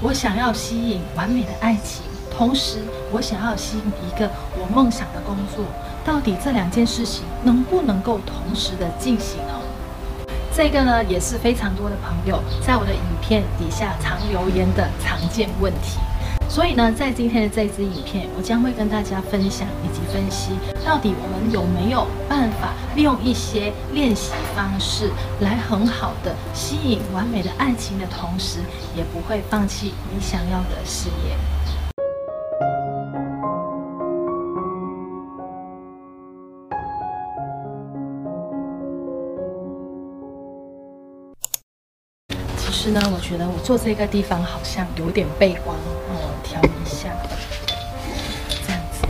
我想要吸引完美的爱情，同时我想要吸引一个我梦想的工作，到底这两件事情能不能够同时的进行呢？这个呢也是非常多的朋友在我的影片底下常留言的常见问题。所以呢，在今天的这支影片，我将会跟大家分享以及分析，到底我们有没有办法利用一些练习方式，来很好的吸引完美的爱情的同时，也不会放弃你想要的事业。可是呢，我觉得我坐这个地方好像有点背光。我调一下，这样子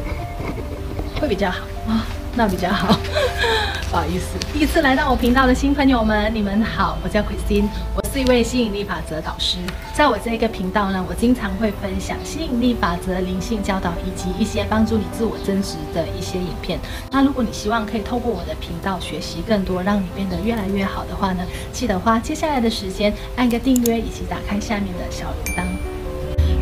会比较好啊，那比较好。不好意思，第一次来到我频道的新朋友们，你们好，我叫 Christine，我是一位吸引力法则导师。在我这个频道呢，我经常会分享吸引力法则、灵性教导以及一些帮助你自我增值的一些影片。那如果你希望可以透过我的频道学习更多，让你变得越来越好的话呢，记得花接下来的时间按个订阅，以及打开下面的小铃铛。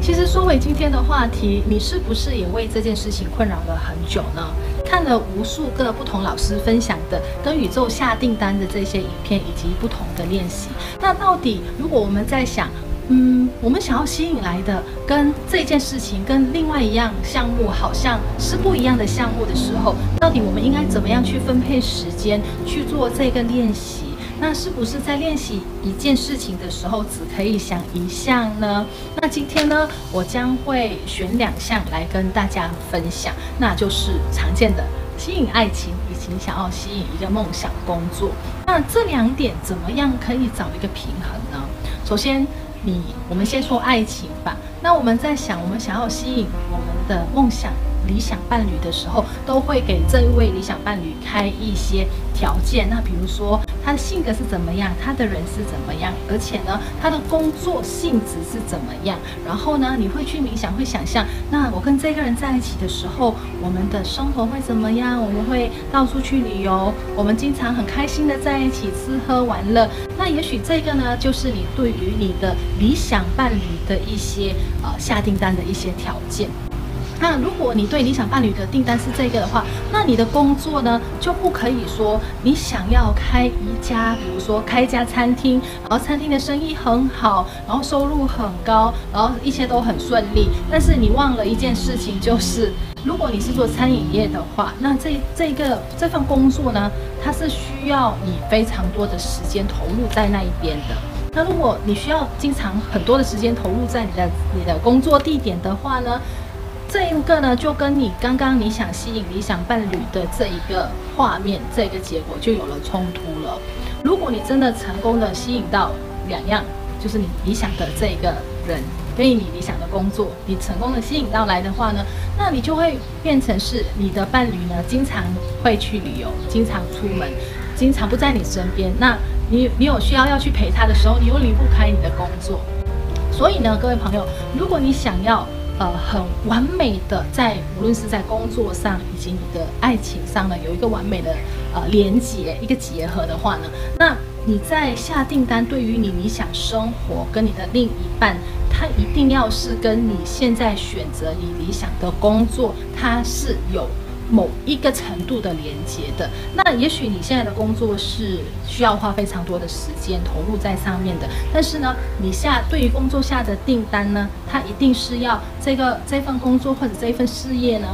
其实说回今天的话题，你是不是也为这件事情困扰了很久呢？看了无数个不同老师分享的跟宇宙下订单的这些影片，以及不同的练习，那到底如果我们在想，嗯，我们想要吸引来的跟这件事情跟另外一样项目好像是不一样的项目的时候，到底我们应该怎么样去分配时间去做这个练习？那是不是在练习一件事情的时候，只可以想一项呢？那今天呢，我将会选两项来跟大家分享，那就是常见的吸引爱情，以及想要吸引一个梦想工作。那这两点怎么样可以找一个平衡呢？首先，你我们先说爱情吧。那我们在想，我们想要吸引我们的梦想。理想伴侣的时候，都会给这一位理想伴侣开一些条件。那比如说，他的性格是怎么样，他的人是怎么样，而且呢，他的工作性质是怎么样。然后呢，你会去冥想，会想象，那我跟这个人在一起的时候，我们的生活会怎么样？我们会到处去旅游，我们经常很开心的在一起吃喝玩乐。那也许这个呢，就是你对于你的理想伴侣的一些呃下订单的一些条件。那如果你对理想伴侣的订单是这个的话，那你的工作呢，就不可以说你想要开一家，比如说开一家餐厅，然后餐厅的生意很好，然后收入很高，然后一切都很顺利。但是你忘了一件事情，就是如果你是做餐饮业的话，那这这个这份工作呢，它是需要你非常多的时间投入在那一边的。那如果你需要经常很多的时间投入在你的你的工作地点的话呢，这一个呢，就跟你刚刚你想吸引理想伴侣的这一个画面，这个结果就有了冲突了。如果你真的成功的吸引到两样，就是你理想的这一个人跟你理想的工作，你成功的吸引到来的话呢，那你就会变成是你的伴侣呢，经常会去旅游，经常出门，经常不在你身边。那你你有需要要去陪他的时候，你又离不开你的工作。所以呢，各位朋友，如果你想要呃，很完美的在无论是在工作上以及你的爱情上呢，有一个完美的呃连接，一个结合的话呢，那你在下订单对于你理想生活跟你的另一半，他一定要是跟你现在选择你理想的工作，他是有。某一个程度的连接的，那也许你现在的工作是需要花非常多的时间投入在上面的，但是呢，你下对于工作下的订单呢，它一定是要这个这份工作或者这一份事业呢，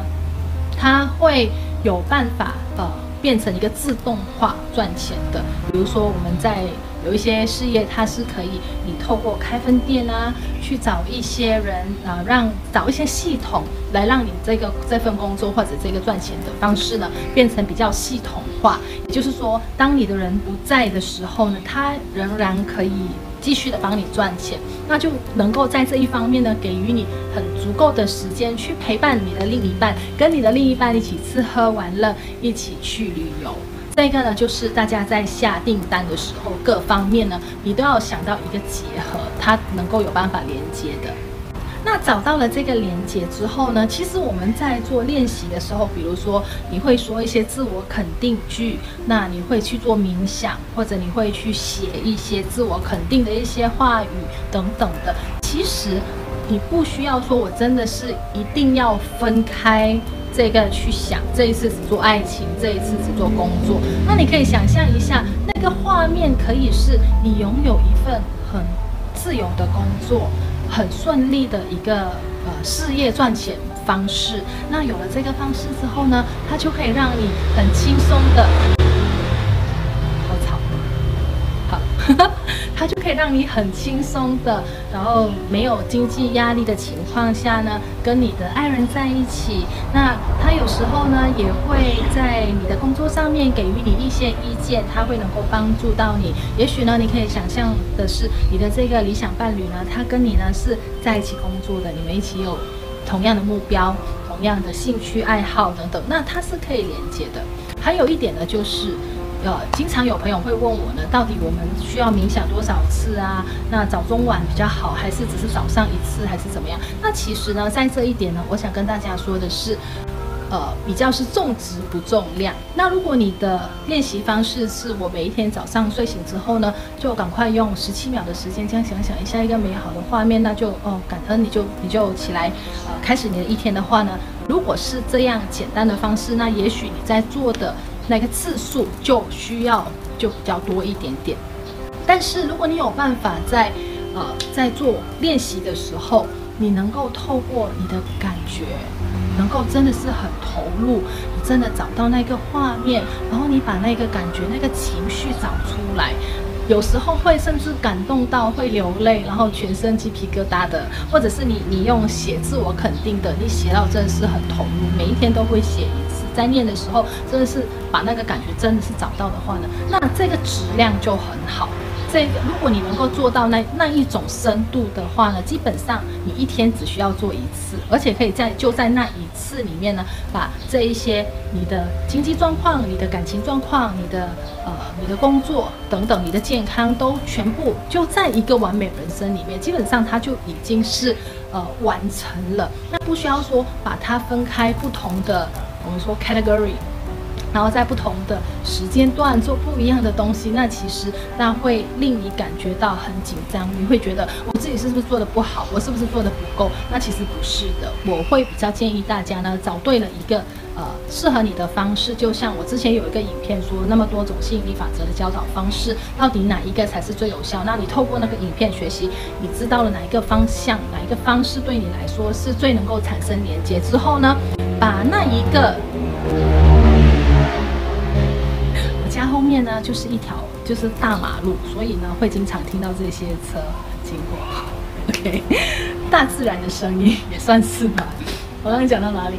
它会有办法呃变成一个自动化赚钱的，比如说我们在。有一些事业，它是可以你透过开分店啊，去找一些人啊，让找一些系统来让你这个这份工作或者这个赚钱的方式呢，变成比较系统化。也就是说，当你的人不在的时候呢，他仍然可以继续的帮你赚钱，那就能够在这一方面呢，给予你很足够的时间去陪伴你的另一半，跟你的另一半一起吃喝玩乐，一起去旅游。这个呢，就是大家在下订单的时候，各方面呢，你都要想到一个结合，它能够有办法连接的。那找到了这个连接之后呢，其实我们在做练习的时候，比如说你会说一些自我肯定句，那你会去做冥想，或者你会去写一些自我肯定的一些话语等等的。其实你不需要说，我真的是一定要分开这个去想，这一次只做爱情，这一次只做工作。那你可以想象一下，那个画面可以是你拥有一份很自由的工作，很顺利的一个呃事业赚钱方式。那有了这个方式之后呢，它就可以让你很轻松的。它就可以让你很轻松的，然后没有经济压力的情况下呢，跟你的爱人在一起。那他有时候呢，也会在你的工作上面给予你一些意见，他会能够帮助到你。也许呢，你可以想象的是，你的这个理想伴侣呢，他跟你呢是在一起工作的，你们一起有同样的目标、同样的兴趣爱好等等，那他是可以连接的。还有一点呢，就是。呃，经常有朋友会问我呢，到底我们需要冥想多少次啊？那早中晚比较好，还是只是早上一次，还是怎么样？那其实呢，在这一点呢，我想跟大家说的是，呃，比较是重质不重量。那如果你的练习方式是我每一天早上睡醒之后呢，就赶快用十七秒的时间，这样想想一下一个美好的画面，那就哦，感恩你就你就起来，呃，开始你的一天的话呢，如果是这样简单的方式，那也许你在做的。那个次数就需要就比较多一点点，但是如果你有办法在呃在做练习的时候，你能够透过你的感觉，能够真的是很投入，你真的找到那个画面，然后你把那个感觉、那个情绪找出来。有时候会甚至感动到会流泪，然后全身鸡皮疙瘩的，或者是你你用写自我肯定的，你写到真的是很投入，每一天都会写一，在念的时候真的是把那个感觉真的是找到的话呢，那这个质量就很好。这个如果你能够做到那那一种深度的话呢，基本上你一天只需要做一次，而且可以在就在那一次里面呢，把这一些你的经济状况、你的感情状况、你的呃你的工作等等、你的健康都全部就在一个完美人生里面，基本上它就已经是呃完成了。那不需要说把它分开不同的，我们说 category。 然后在不同的时间段做不一样的东西，那其实那会令你感觉到很紧张，你会觉得我自己是不是做的不好，我是不是做的不够？那其实不是的，我会比较建议大家呢，找对了一个呃适合你的方式。就像我之前有一个影片说，那么多种吸引力法则的教导方式，到底哪一个才是最有效？那你透过那个影片学习，你知道了哪一个方向，哪一个方式对你来说是最能够产生连接之后呢，把那一个。家后面呢，就是一条就是大马路，所以呢会经常听到这些车经过。OK，大自然的声音也算是吧。我刚刚讲到哪里？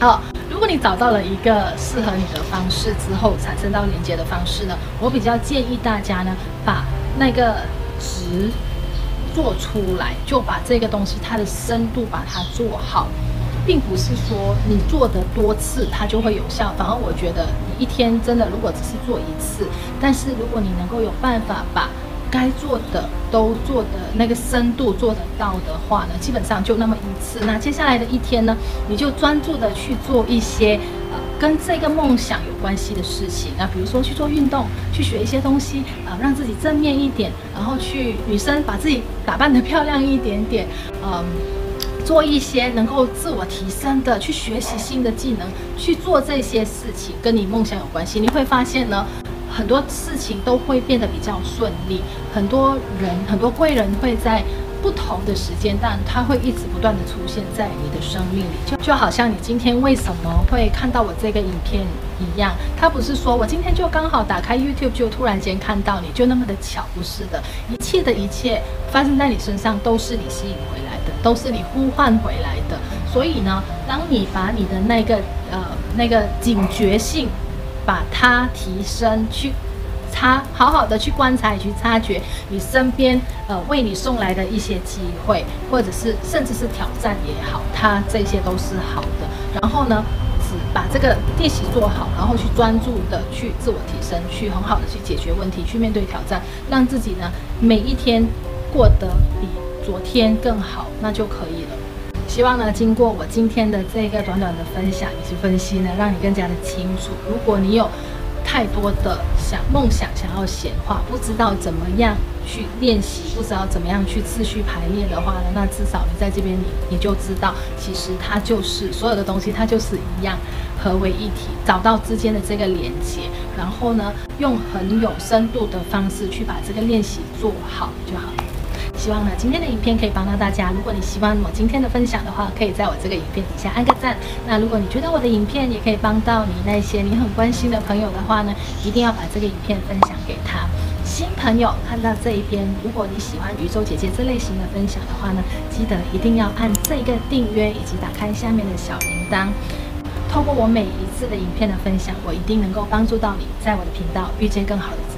好，如果你找到了一个适合你的方式之后，产生到连接的方式呢，我比较建议大家呢，把那个值做出来，就把这个东西它的深度把它做好。并不是说你做的多次它就会有效，反而我觉得你一天真的如果只是做一次，但是如果你能够有办法把该做的都做的那个深度做得到的话呢，基本上就那么一次。那接下来的一天呢，你就专注的去做一些呃跟这个梦想有关系的事情啊，比如说去做运动，去学一些东西啊，让自己正面一点，然后去女生把自己打扮得漂亮一点点，嗯。做一些能够自我提升的，去学习新的技能，去做这些事情，跟你梦想有关系。你会发现呢，很多事情都会变得比较顺利，很多人，很多贵人会在。不同的时间，但它会一直不断的出现在你的生命里，就就好像你今天为什么会看到我这个影片一样，它不是说我今天就刚好打开 YouTube 就突然间看到你就那么的巧，不是的，一切的一切发生在你身上都是你吸引回来都是你呼唤回来的。所以呢，当你把你的那个呃那个警觉性把它提升去。他好好的去观察，去察觉你身边呃为你送来的一些机会，或者是甚至是挑战也好，它这些都是好的。然后呢，只把这个练习做好，然后去专注的去自我提升，去很好的去解决问题，去面对挑战，让自己呢每一天过得比昨天更好，那就可以了。希望呢，经过我今天的这个短短的分享以及分析呢，让你更加的清楚。如果你有太多的想梦想想要显化，不知道怎么样去练习，不知道怎么样去秩序排列的话呢，那至少你在这边你你就知道，其实它就是所有的东西，它就是一样合为一体，找到之间的这个连接，然后呢，用很有深度的方式去把这个练习做好就好了。希望呢，今天的影片可以帮到大家。如果你喜欢我今天的分享的话，可以在我这个影片底下按个赞。那如果你觉得我的影片也可以帮到你那些你很关心的朋友的话呢，一定要把这个影片分享给他。新朋友看到这一边，如果你喜欢宇宙姐姐这类型的分享的话呢，记得一定要按这个订阅以及打开下面的小铃铛。透过我每一次的影片的分享，我一定能够帮助到你，在我的频道遇见更好的。